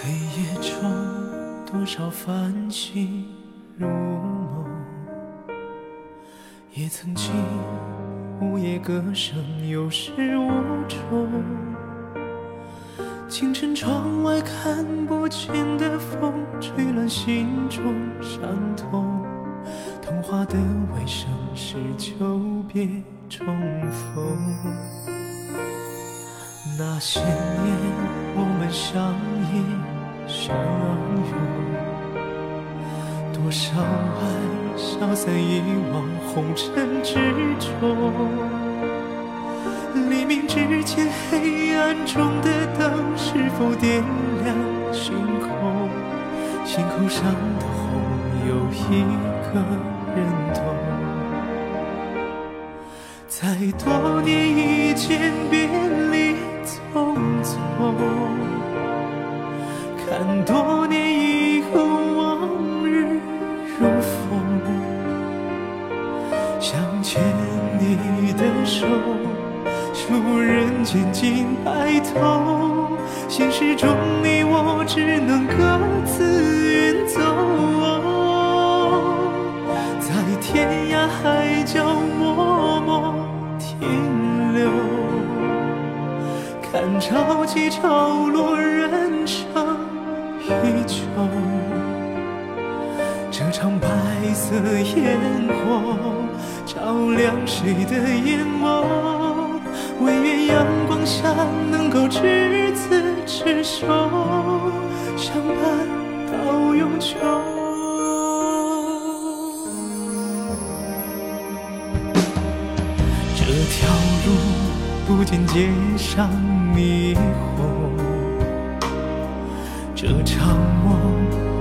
黑夜中，多少繁星如梦，也曾经午夜歌声有始无终。清晨窗外看不见的风，吹乱心中伤痛。童话的尾声是久别重逢。那些年，我们相依相，多少爱消散遗忘红尘之中。黎明之前，黑暗中的灯是否点亮星空？心口上的红，有一个人懂。在多年以前，别离匆匆，看多年以后，手，数人间尽白头，现实中你我只能各自远走，在天涯海角默默停留。看潮起潮落，人生依旧。这场白色烟火，照亮谁的眼能够执子之手，相伴到永久。这条路不见街上霓虹，这场梦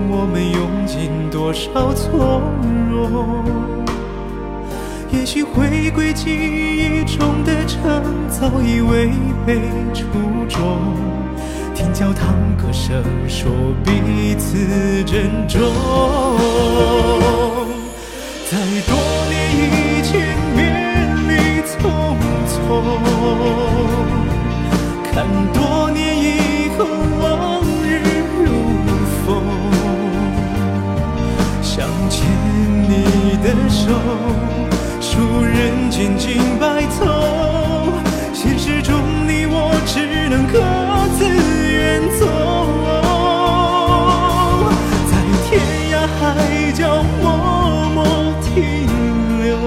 我们用尽多少从容？也许回归记忆中的城，早已违背初衷。听教堂歌声，说彼此珍重。在多年以前，别离匆匆，看多年千金白头。现实中你我只能各自远走，在天涯海角默默停留，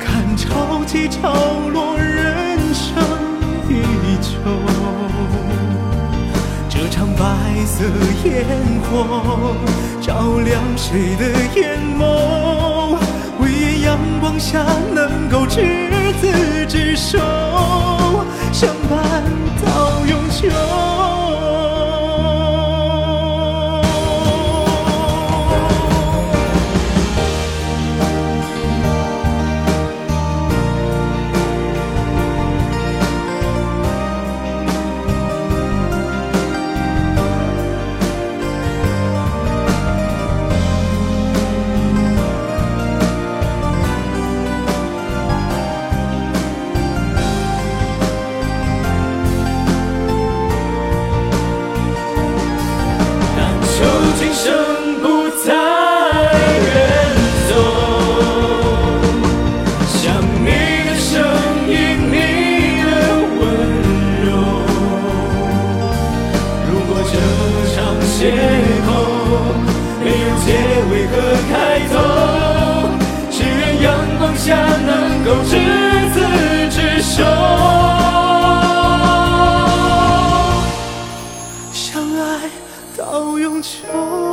看潮起潮落，人生依旧。这场白色烟火，照亮谁的眼眸？为何开头，只愿阳光下能够执子之手。相爱到永久。